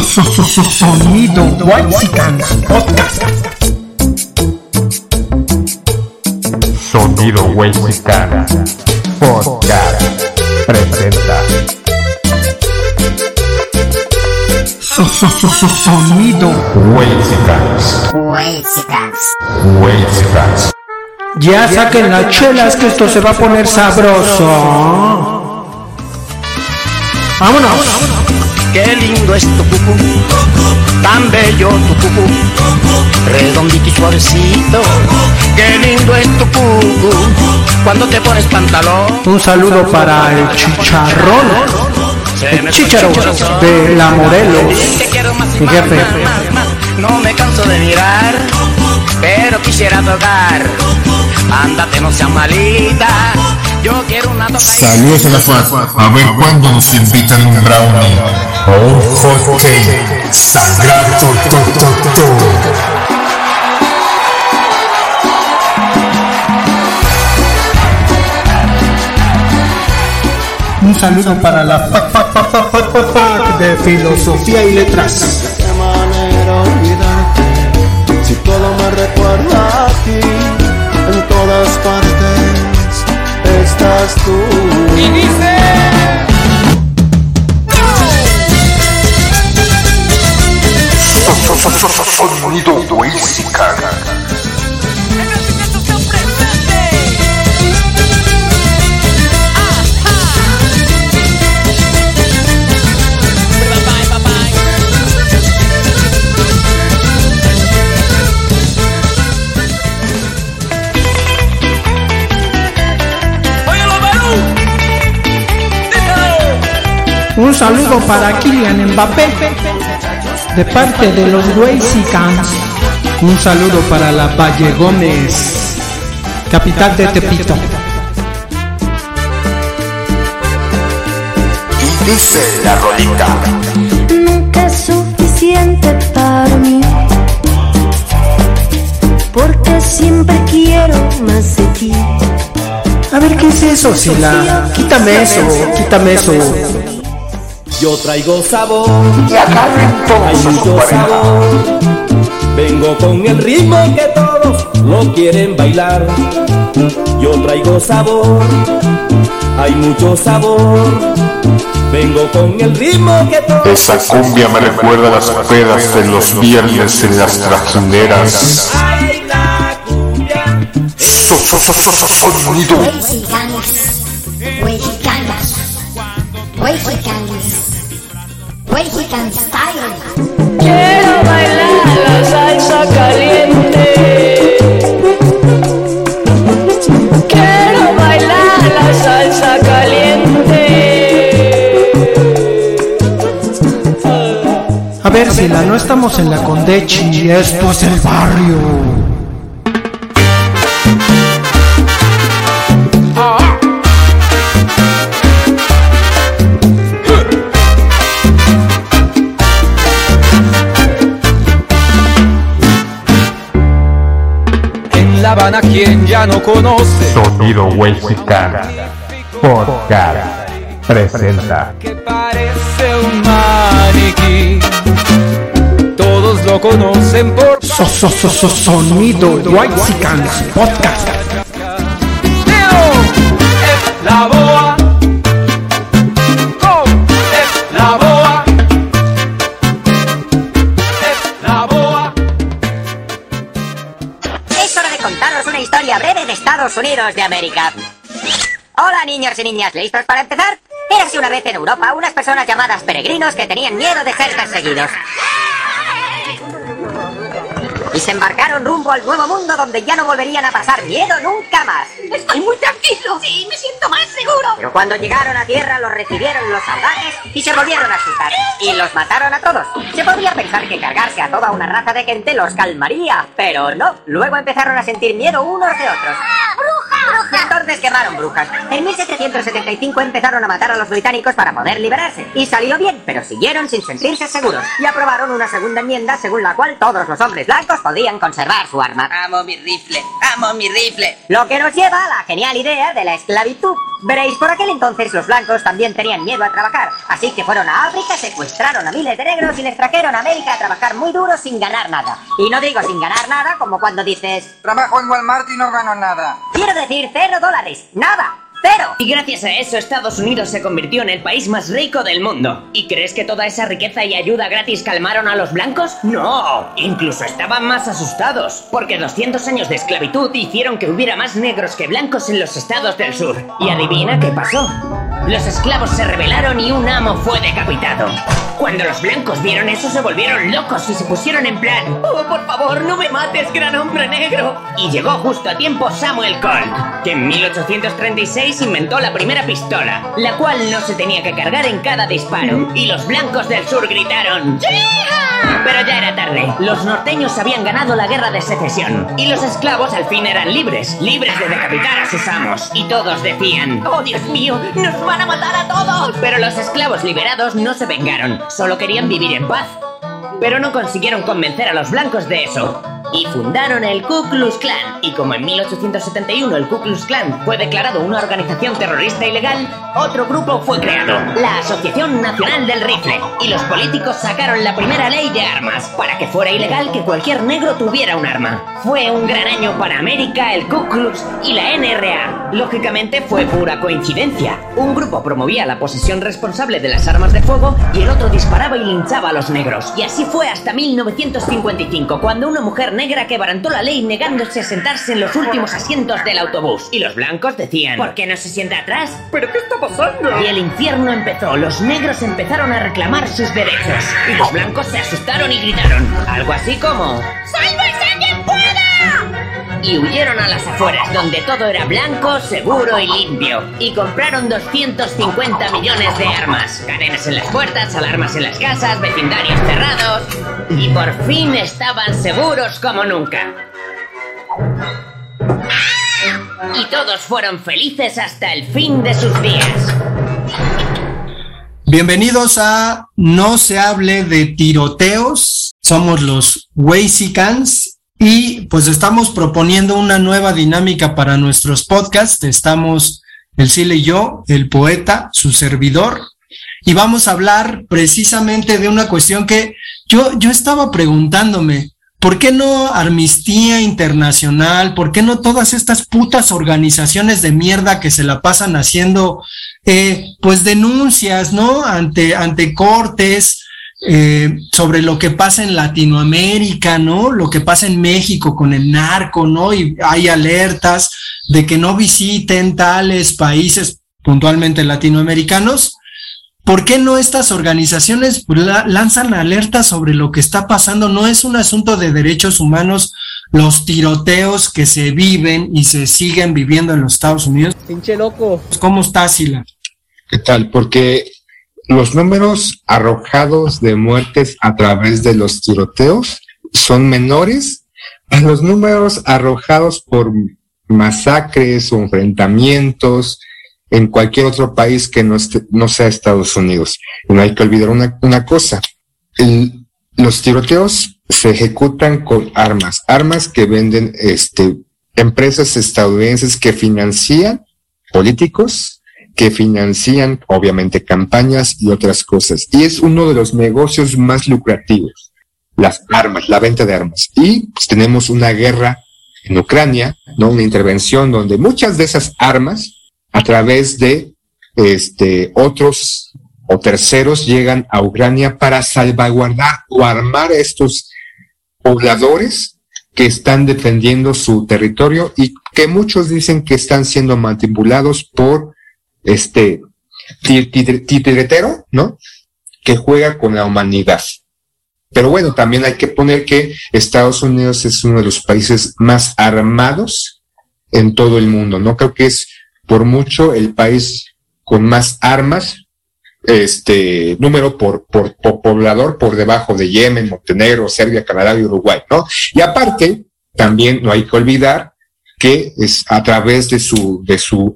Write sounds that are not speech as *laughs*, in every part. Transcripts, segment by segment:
Sonido Whitesicans Podcast. Sonido Whitesicans Podcast presenta Sonido Whitesicans Whitesicans Ya saquen las chelas que esto se va a poner sabroso. Vámonos. Qué lindo es tu cucú, tan bello tu cucú, redondito y suavecito. Qué lindo es tu cucú, cuando te pones pantalón. Un saludo para el chicharrón. El corazón. de la Morelos. Mi jefe. No me canso de mirar, pero quisiera tocar. Ándate, no seas malita. Yo quiero una. Saludos a la FAT. A ver cuándo nos invitan un brownie. Un hot cake. Sangrado. to, to, to, to. Un saludo para la fac, fac, fac, de filosofía y letras. qué manera olvidarte si todo me recuerda a ti en todas partes estás tú Sonido Whitesicans Un saludo para Kylian Mbappé de parte de los Whitesicans. Un saludo para la Valle Gómez, capital de Tepito. Y dice la rolita. nunca es suficiente para mí. Porque siempre quiero más de ti. A ver, ¿qué es eso, Sila? Quítame eso, quítame eso. Yo traigo sabor, Y agarren hay mucho sabor. Vengo con el ritmo que todos lo quieren bailar. Yo traigo sabor, hay mucho sabor. Vengo con el ritmo que todos Esa cumbia me recuerda a las pedas de los viernes en las trajineras. Ay, la cumbia. So- so- so- so- so- Sonido mexicanas, caliente. A ver, Sila, no estamos en la Condechi, esto es el barrio. Habana quien ya no conoce Sonido Whitesicans Podcast presenta que parece un maniquí. Todos lo conocen por So- so- so- so- sonido Whitesicans Podcast. La boa. Estados Unidos de América. Hola niños y niñas, ¿listos para empezar? Érase una vez en Europa unas personas llamadas peregrinos que tenían miedo de ser perseguidos. Y se embarcaron rumbo al nuevo mundo donde ya no volverían a pasar miedo nunca más. Estoy muy tranquilo. Sí, me siento más seguro. Pero cuando llegaron a tierra los recibieron los salvajes y se volvieron a asustar. Y los mataron a todos. Se podría pensar que cargarse a toda una raza de gente los calmaría, pero no. Luego empezaron a sentir miedo unos de otros. ¡Bruja! Quemaron brujas. En 1775 empezaron a matar a los británicos para poder liberarse. Y salió bien, pero siguieron sin sentirse seguros. Y aprobaron una segunda enmienda según la cual todos los hombres blancos podían conservar su arma. Amo mi rifle, amo mi rifle. Lo que nos lleva a la genial idea de la esclavitud. Veréis, por aquel entonces los blancos también tenían miedo a trabajar. Así que fueron a África, secuestraron a miles de negros y les trajeron a América a trabajar muy duro sin ganar nada. Y no digo sin ganar nada como cuando dices... Trabajo en Walmart y no gano nada. Quiero decir cero dólares. Nada. ¡Cero! Y gracias a eso Estados Unidos se convirtió en el país más rico del mundo. ¿Y crees que toda esa riqueza y ayuda gratis calmaron a los blancos? No, incluso estaban más asustados, porque 200 años de esclavitud hicieron que hubiera más negros que blancos en los estados del sur. ¿Y adivina qué pasó? Los esclavos se rebelaron y un amo fue decapitado. Cuando los blancos vieron eso se volvieron locos y se pusieron en plan, oh, por favor, no me mates, gran hombre negro. Y llegó justo a tiempo Samuel Colt, que en 1836 inventó la primera pistola, la cual no se tenía que cargar en cada disparo. Y los blancos del sur gritaron. Pero ya era tarde. Los norteños habían ganado la guerra de secesión. Y los esclavos al fin eran libres, libres de decapitar a sus amos. Y todos decían, ¡Oh, Dios mío! ¡Nos van a matar a todos! Pero los esclavos liberados no se vengaron, solo querían vivir en paz. Pero no consiguieron convencer a los blancos de eso. Y fundaron el Ku Klux Klan. Y como en 1871 el Ku Klux Klan fue declarado una organización terrorista ilegal, otro grupo fue creado, la Asociación Nacional del Rifle. Y los políticos sacaron la primera ley de armas para que fuera ilegal que cualquier negro tuviera un arma. Fue un gran año para América, el Ku Klux y la NRA. Lógicamente fue pura coincidencia. Un grupo promovía la posesión responsable de las armas de fuego y el otro disparaba y linchaba a los negros. Y así fue hasta 1955, cuando una mujer negra quebrantó la ley negándose a sentarse en los últimos asientos del autobús. Y los blancos decían, ¿por qué no se sienta atrás? ¿Pero qué está pasando? Y el infierno empezó. Los negros empezaron a reclamar sus derechos. Y los blancos se asustaron y gritaron. Algo así como... ¡Sálvese quien pueda! Y huyeron a las afueras, donde todo era blanco, seguro y limpio. Y compraron 250 millones de armas. Cadenas en las puertas, alarmas en las casas, vecindarios cerrados. Y por fin estaban seguros como nunca. Y todos fueron felices hasta el fin de sus días. Bienvenidos a No se hable de tiroteos. Somos los Weisicans y pues estamos proponiendo una nueva dinámica para nuestros podcasts. Estamos el Cile y yo, el poeta, su servidor, y vamos a hablar precisamente de una cuestión que yo, yo estaba preguntándome. ¿Por qué no Amnistía Internacional? ¿Por qué no todas estas putas organizaciones de mierda que se la pasan haciendo, eh, pues denuncias, ¿no? Ante, ante cortes, eh, sobre lo que pasa en Latinoamérica, ¿no? Lo que pasa en México con el narco, ¿no? Y hay alertas de que no visiten tales países puntualmente latinoamericanos. ¿Por qué no estas organizaciones la- lanzan alertas sobre lo que está pasando? No es un asunto de derechos humanos los tiroteos que se viven y se siguen viviendo en los Estados Unidos. Pinche loco. ¿Cómo está, Sila? ¿Qué tal? Porque los números arrojados de muertes a través de los tiroteos son menores a los números arrojados por masacres o enfrentamientos en cualquier otro país que no, no sea Estados Unidos. Y no hay que olvidar una, cosa. Los tiroteos se ejecutan con armas, armas que venden este, empresas estadounidenses que financian políticos, que financian obviamente campañas y otras cosas. Y es uno de los negocios más lucrativos, las armas, la venta de armas. Y pues, tenemos una guerra en Ucrania, ¿no? Una intervención donde muchas de esas armas, a través de este, otros o terceros, llegan a Ucrania para salvaguardar o armar estos pobladores que están defendiendo su territorio y que muchos dicen que están siendo manipulados por este ti- ti- titiretero, ¿no? Que juega con la humanidad. Pero bueno, también hay que poner que Estados Unidos es uno de los países más armados en todo el mundo, ¿no? Creo que es por mucho el país con más armas, este número por, por, por poblador por debajo de Yemen, Montenegro, Serbia, Canadá y Uruguay, ¿no? Y aparte, también no hay que olvidar que es a través de su, de su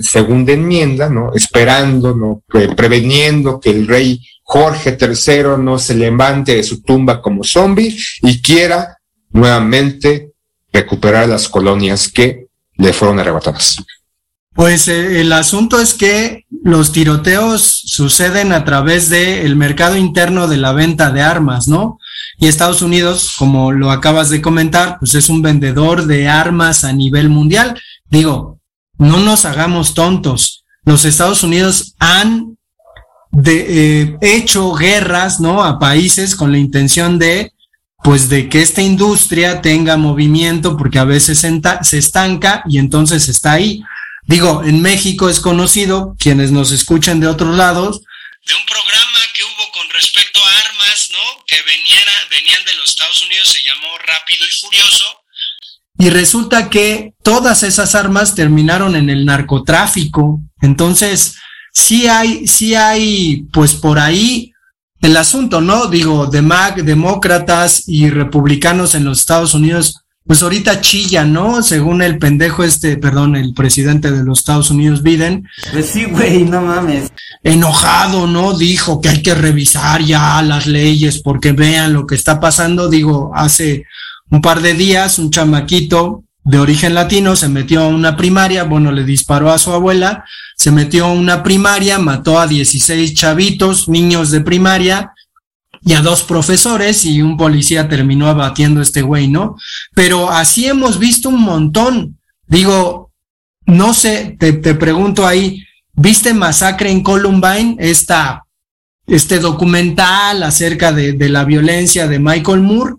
segunda enmienda, ¿no? Esperando, ¿no? Pre- preveniendo que el rey Jorge III no se levante de su tumba como zombie y quiera nuevamente recuperar las colonias que le fueron arrebatadas. Pues eh, el asunto es que los tiroteos suceden a través del mercado interno de la venta de armas, ¿no? Y Estados Unidos, como lo acabas de comentar, pues es un vendedor de armas a nivel mundial. Digo, no nos hagamos tontos. Los Estados Unidos han eh, hecho guerras, ¿no? A países con la intención de, pues, de que esta industria tenga movimiento, porque a veces se estanca y entonces está ahí. Digo, en México es conocido, quienes nos escuchan de otros lados, de un programa que hubo con respecto a armas, ¿no? Estados Unidos, se llamó Rápido y Furioso. Y resulta que todas esas armas terminaron en el narcotráfico. Entonces, sí hay, sí hay, pues por ahí el asunto, ¿no? Digo, de demócratas y republicanos en los Estados Unidos, pues ahorita chillan, ¿no? Según el pendejo este, perdón, el presidente de los Estados Unidos, Biden. Pues sí, güey, no mames. Enojado, ¿no? Dijo que hay que revisar ya las leyes porque vean lo que está pasando. Digo, hace un par de días un chamaquito de origen latino se metió a una primaria, bueno, le disparó a su abuela, se metió a una primaria, mató a 16 chavitos, niños de primaria, y a dos profesores y un policía terminó abatiendo este güey, ¿no? Pero así hemos visto un montón. Digo, no sé, te, te pregunto ahí, ¿viste Masacre en Columbine? Esta, este documental acerca de, de la violencia de Michael Moore,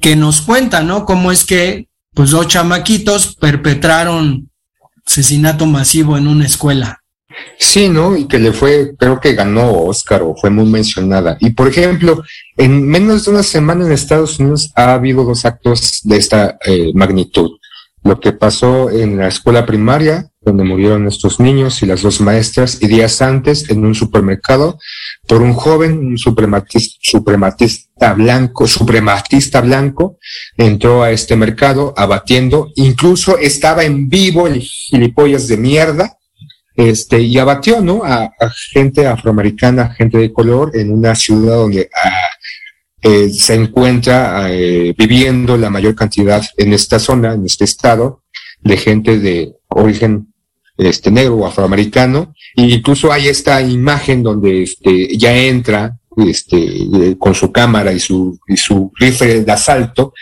que nos cuenta, ¿no? Cómo es que, pues, dos chamaquitos perpetraron asesinato masivo en una escuela. Sí, ¿no? Y que le fue, creo que ganó Oscar o fue muy mencionada. Y por ejemplo, en menos de una semana en Estados Unidos ha habido dos actos de esta eh, magnitud. Lo que pasó en la escuela primaria, donde murieron estos niños y las dos maestras, y días antes en un supermercado por un joven, un suprematista, suprematista blanco, suprematista blanco, entró a este mercado abatiendo, incluso estaba en vivo el gilipollas de mierda, este, y abatió, ¿no? A, gente afroamericana, gente de color, en una ciudad donde ah, eh, se encuentra eh, viviendo la mayor cantidad en esta zona, en este estado, de gente de origen este negro o afroamericano, e incluso hay esta imagen donde este ya entra este eh, con su cámara y su y su rifle de asalto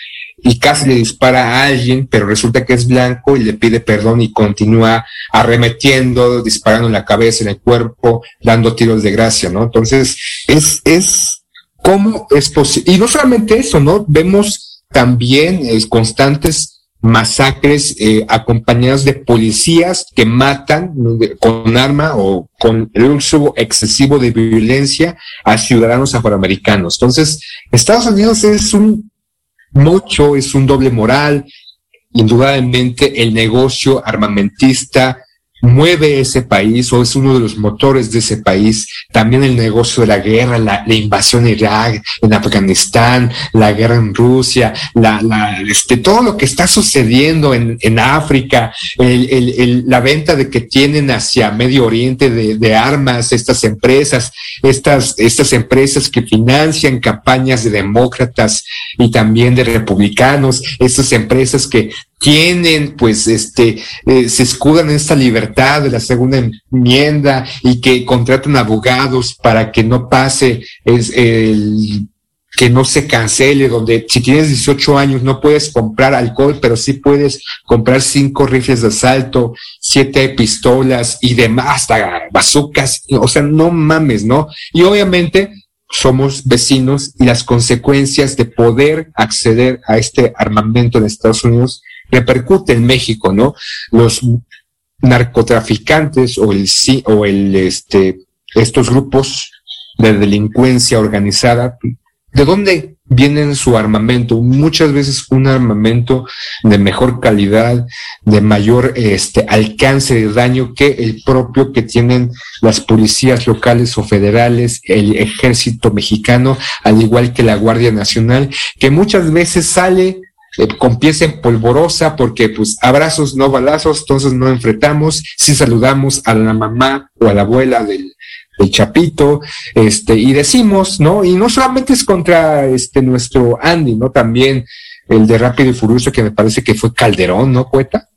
y casi le dispara a alguien, pero resulta que es blanco y le pide perdón y continúa arremetiendo, disparando en la cabeza, en el cuerpo, dando tiros de gracia, ¿no? Entonces, es, es, ¿cómo es posible? Y no solamente eso, ¿no? Vemos también eh, constantes masacres eh, acompañadas de policías que matan con arma o con el uso excesivo de violencia a ciudadanos afroamericanos. Entonces, Estados Unidos es un mucho, es un doble moral. Indudablemente el negocio armamentista mueve ese país o es uno de los motores de ese país. También el negocio de la guerra, la, invasión en Irak, en Afganistán, la guerra en Rusia, la, la, este, todo lo que está sucediendo en, en África, el, el, el, la venta de que tienen hacia Medio Oriente de, de armas estas empresas, estas, estas empresas que financian campañas de demócratas y también de republicanos, estas empresas que tienen, pues, este, eh, se escudan en esta libertad de la segunda enmienda y que contratan abogados para que no pase es, el que no se cancele, donde si tienes 18 años no puedes comprar alcohol, pero sí puedes comprar cinco rifles de asalto, siete pistolas y demás, hasta bazucas, o sea, no mames, ¿no? Y obviamente somos vecinos y las consecuencias de poder acceder a este armamento en Estados Unidos repercute en México, ¿no? Los narcotraficantes o el o el este estos grupos de delincuencia organizada, ¿de dónde vienen su armamento? Muchas veces un armamento de mejor calidad, de mayor este alcance de daño que el propio que tienen las policías locales o federales, el ejército mexicano, al igual que la Guardia Nacional, que muchas veces sale eh, con pies en polvorosa, porque pues abrazos, no balazos, entonces no enfrentamos, si saludamos a la mamá o a la abuela del, del Chapito, este, y decimos, ¿no? Y no solamente es contra este nuestro Andy, ¿no? También el de Rápido y Furioso, que me parece que fue Calderón, ¿no, Cueta?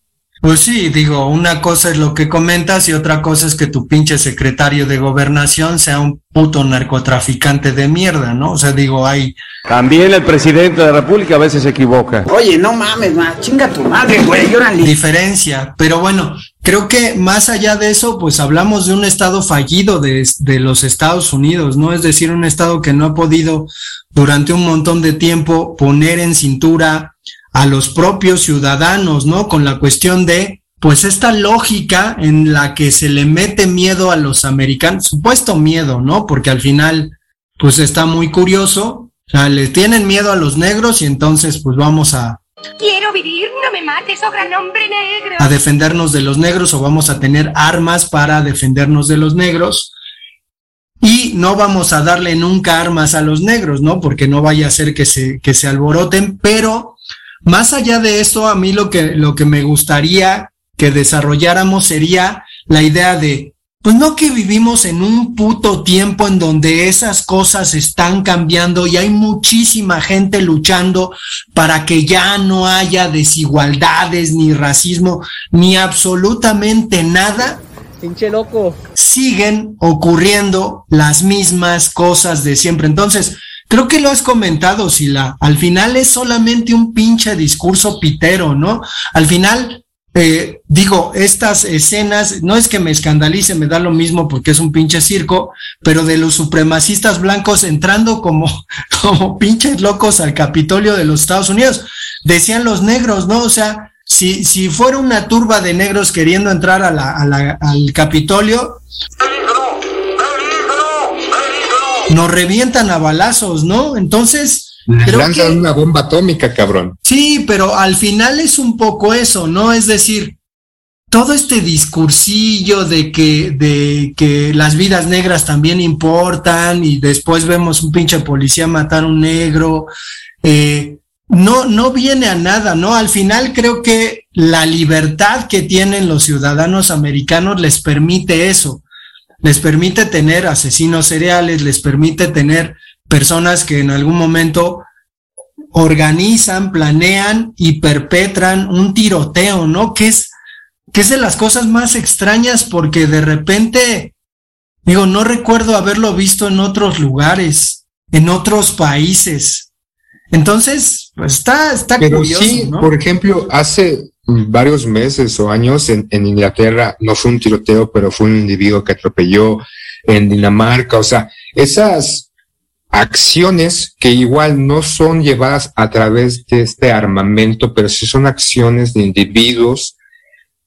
Pues sí, digo, una cosa es lo que comentas y otra cosa es que tu pinche secretario de gobernación sea un puto narcotraficante de mierda, ¿no? O sea, digo, hay... También el presidente de la República a veces se equivoca. Oye, no mames, ma, chinga tu madre, güey, órale. Diferencia, pero bueno, creo que más allá de eso, pues hablamos de un estado fallido de, de los Estados Unidos, ¿no? Es decir, un estado que no ha podido durante un montón de tiempo poner en cintura a los propios ciudadanos, ¿no? Con la cuestión de, pues esta lógica en la que se le mete miedo a los americanos, supuesto miedo, ¿no? Porque al final, pues está muy curioso, o sea, le tienen miedo a los negros y entonces, pues vamos a, Quiero vivir, no me mates, oh gran hombre negro. a defendernos de los negros o vamos a tener armas para defendernos de los negros. Y no vamos a darle nunca armas a los negros, ¿no? Porque no vaya a ser que se, que se alboroten, pero más allá de esto, a mí lo que, lo que me gustaría que desarrolláramos sería la idea de, pues no que vivimos en un puto tiempo en donde esas cosas están cambiando y hay muchísima gente luchando para que ya no haya desigualdades, ni racismo, ni absolutamente nada. Pinche loco. Siguen ocurriendo las mismas cosas de siempre. Entonces, Creo que lo has comentado, Sila. Al final es solamente un pinche discurso pitero, ¿no? Al final, eh, digo, estas escenas, no es que me escandalice, me da lo mismo porque es un pinche circo, pero de los supremacistas blancos entrando como, *laughs* como pinches locos al Capitolio de los Estados Unidos. Decían los negros, ¿no? O sea, si, si fuera una turba de negros queriendo entrar a la, al Capitolio, nos revientan a balazos, ¿no? Entonces, creo Lanzan que una bomba atómica, cabrón. sí, pero al final es un poco eso, ¿no? Es decir, todo este discursillo de que, de que las vidas negras también importan y después vemos un pinche policía matar a un negro, eh, no, no viene a nada, ¿no? Al final creo que la libertad que tienen los ciudadanos americanos les permite eso les permite tener asesinos seriales, les permite tener personas que en algún momento organizan, planean y perpetran un tiroteo, ¿no? Que es, que es de las cosas más extrañas porque de repente, digo, no recuerdo haberlo visto en otros lugares, en otros países. Entonces, pues está, está Pero curioso, sí, ¿no? por ejemplo, hace varios meses o años en, Inglaterra no fue un tiroteo, pero fue un individuo que atropelló en Dinamarca. O sea, esas acciones que igual no son llevadas a través de este armamento, pero sí son acciones de individuos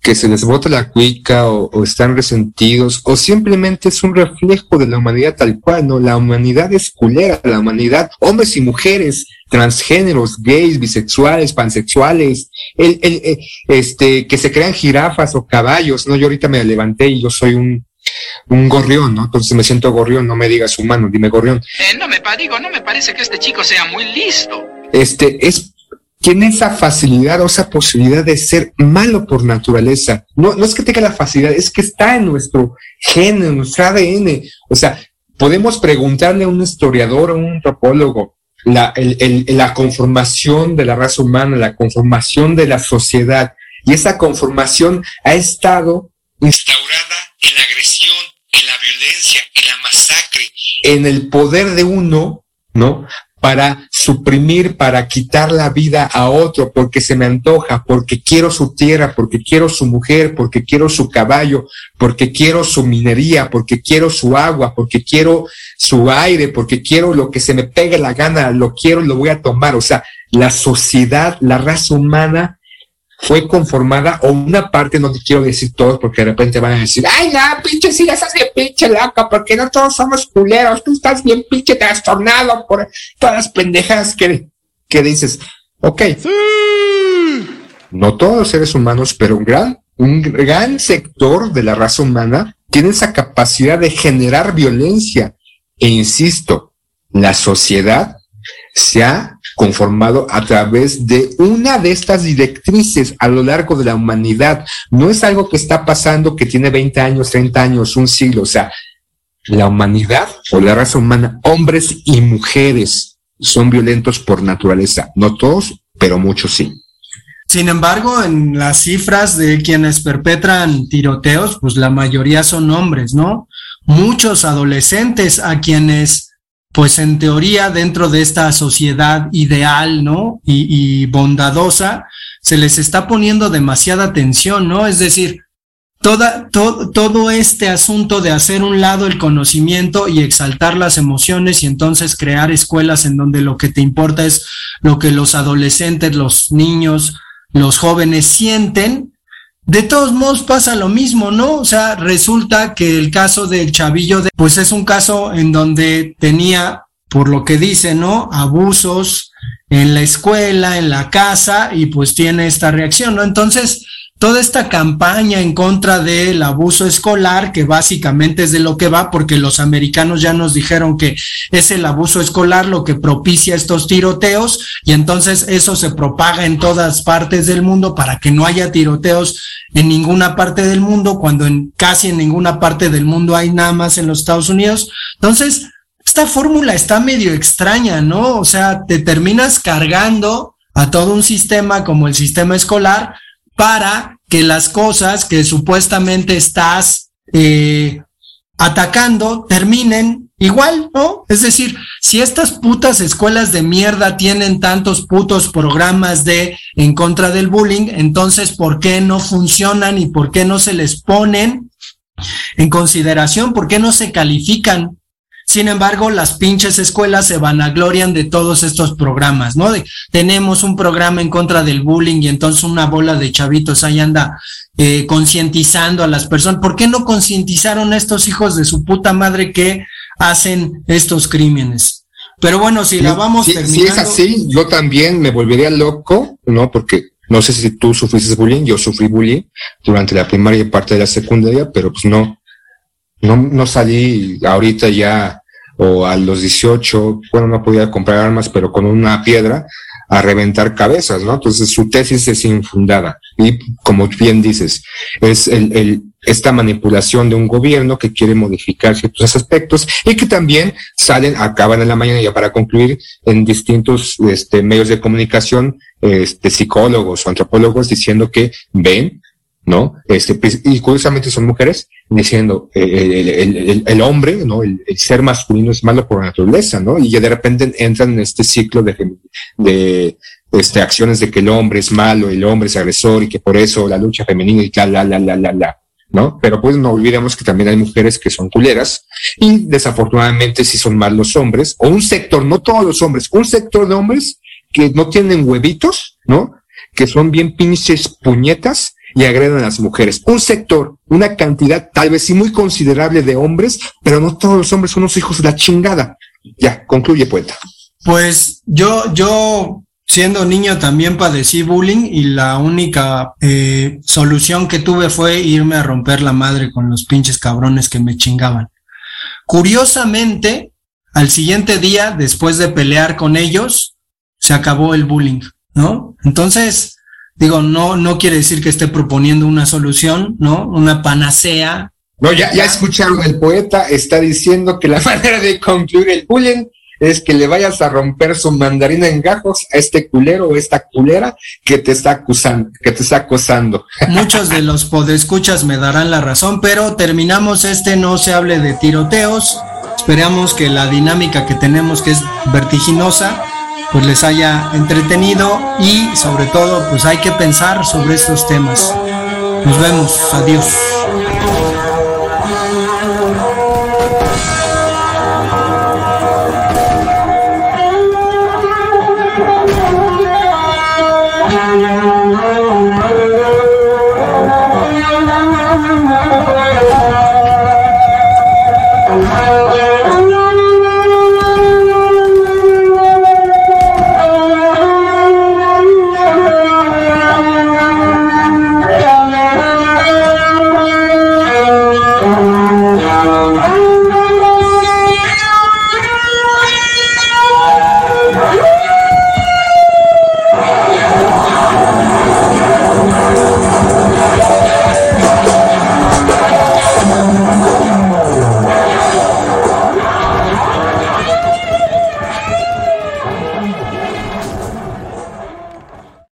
que se les bota la cuica o, o están resentidos o simplemente es un reflejo de la humanidad tal cual, ¿no? La humanidad es culera, la humanidad, hombres y mujeres, transgéneros, gays, bisexuales, pansexuales, el, el, eh, este, que se crean jirafas o caballos, ¿no? Yo ahorita me levanté y yo soy un, un gorrión, ¿no? Entonces me siento gorrión, no me digas humano, dime gorrión. Eh, no me digo, no me parece que este chico sea muy listo. Este, es, tiene esa facilidad o esa posibilidad de ser malo por naturaleza. No, no es que tenga la facilidad, es que está en nuestro gen, en nuestro ADN. O sea, podemos preguntarle a un historiador, a un antropólogo, la, conformación de la raza humana, la conformación de la sociedad. Y esa conformación ha estado instaurada en la agresión, en la violencia, en la masacre, en el poder de uno, ¿no? Para suprimir, para quitar la vida a otro, porque se me antoja, porque quiero su tierra, porque quiero su mujer, porque quiero su caballo, porque quiero su minería, porque quiero su agua, porque quiero su aire, porque quiero lo que se me pegue la gana, lo quiero lo voy a tomar. O sea, la sociedad, la raza humana fue conformada, o una parte, no te quiero decir todos, porque de repente van a decir, ay, no, pinche, sí, estás bien pinche loca, porque no todos somos culeros, tú estás bien pinche trastornado por todas las pendejas que, que dices. Ok. No todos los seres humanos, pero un gran, un gran sector de la raza humana tiene esa capacidad de generar violencia. E insisto, la sociedad se ha conformado a través de una de estas directrices a lo largo de la humanidad. No es algo que está pasando que tiene 20 años, 30 años, un siglo. O sea, la humanidad o la raza humana, hombres y mujeres, son violentos por naturaleza. No todos, pero muchos sí. Sin embargo, en las cifras de quienes perpetran tiroteos, pues la mayoría son hombres, ¿no? Muchos adolescentes a quienes, pues en teoría, dentro de esta sociedad ideal, ¿no? Y, bondadosa, se les está poniendo demasiada atención, ¿no? Es decir, toda, to- todo este asunto de hacer un lado el conocimiento y exaltar las emociones y entonces crear escuelas en donde lo que te importa es lo que los adolescentes, los niños, los jóvenes sienten, de todos modos pasa lo mismo, ¿no? O sea, resulta que el caso del chavillo, de, pues es un caso en donde tenía, por lo que dice, ¿no? Abusos en la escuela, en la casa, y pues tiene esta reacción, ¿no? Entonces, toda esta campaña en contra del abuso escolar, que básicamente es de lo que va, porque los americanos ya nos dijeron que es el abuso escolar lo que propicia estos tiroteos, y entonces eso se propaga en todas partes del mundo para que no haya tiroteos en ninguna parte del mundo, cuando en casi en ninguna parte del mundo hay nada más en los Estados Unidos. Entonces, esta fórmula está medio extraña, ¿no? O sea, te terminas cargando a todo un sistema como el sistema escolar para que las cosas que supuestamente estás eh, atacando terminen igual, ¿no? Es decir, si estas putas escuelas de mierda tienen tantos putos programas de en contra del bullying, entonces ¿por qué no funcionan y por qué no se les ponen en consideración? ¿Por qué no se califican? Sin embargo, las pinches escuelas se vanaglorian de todos estos programas, ¿no? De, tenemos un programa en contra del bullying y entonces una bola de chavitos ahí anda eh, concientizando a las personas. ¿Por qué no concientizaron a estos hijos de su puta madre que hacen estos crímenes? Pero bueno, si la vamos si, terminando. si es así, yo también me volvería loco, ¿no? Porque no sé si tú sufriste bullying, yo sufrí bullying durante la primaria y parte de la secundaria, pero pues no, no, no salí ahorita ya o a los 18, bueno, no podía comprar armas, pero con una piedra a reventar cabezas, ¿no? Entonces su tesis es infundada y como bien dices, es el, el, esta manipulación de un gobierno que quiere modificar ciertos aspectos y que también salen, acaban en la mañana ya para concluir en distintos este, medios de comunicación, este, psicólogos o antropólogos diciendo que ven ¿no? Este, y curiosamente son mujeres diciendo eh, el, el, el, el, hombre, ¿no? El, ser masculino es malo por naturaleza, ¿no? Y ya de repente entran en este ciclo de, de este, acciones de que el hombre es malo, el hombre es agresor y que por eso la lucha femenina y la, la, la, la, la, la. ¿No? Pero pues no olvidemos que también hay mujeres que son culeras y desafortunadamente si son más los hombres o un sector, no todos los hombres, un sector de hombres que no tienen huevitos, ¿no? Que son bien pinches puñetas y agreden a las mujeres. Un sector, una cantidad tal vez sí muy considerable de hombres, pero no todos los hombres son unos hijos de la chingada. Ya, concluye poeta. Pues yo, yo siendo niño también padecí bullying y la única eh, solución que tuve fue irme a romper la madre con los pinches cabrones que me chingaban. Curiosamente, al siguiente día, después de pelear con ellos, se acabó el bullying, ¿no? Entonces, digo, no, no quiere decir que esté proponiendo una solución, ¿no? Una panacea. No, ya, ya escucharon, el poeta está diciendo que la *laughs* manera de concluir el bullying es que le vayas a romper su mandarina en gajos a este culero o esta culera que te está acusando, que te está acosando. *laughs* Muchos de los podescuchas me darán la razón, pero terminamos este no se hable de tiroteos. Esperamos que la dinámica que tenemos, que es vertiginosa, pues les haya entretenido y sobre todo pues hay que pensar sobre estos temas. Nos vemos, adiós.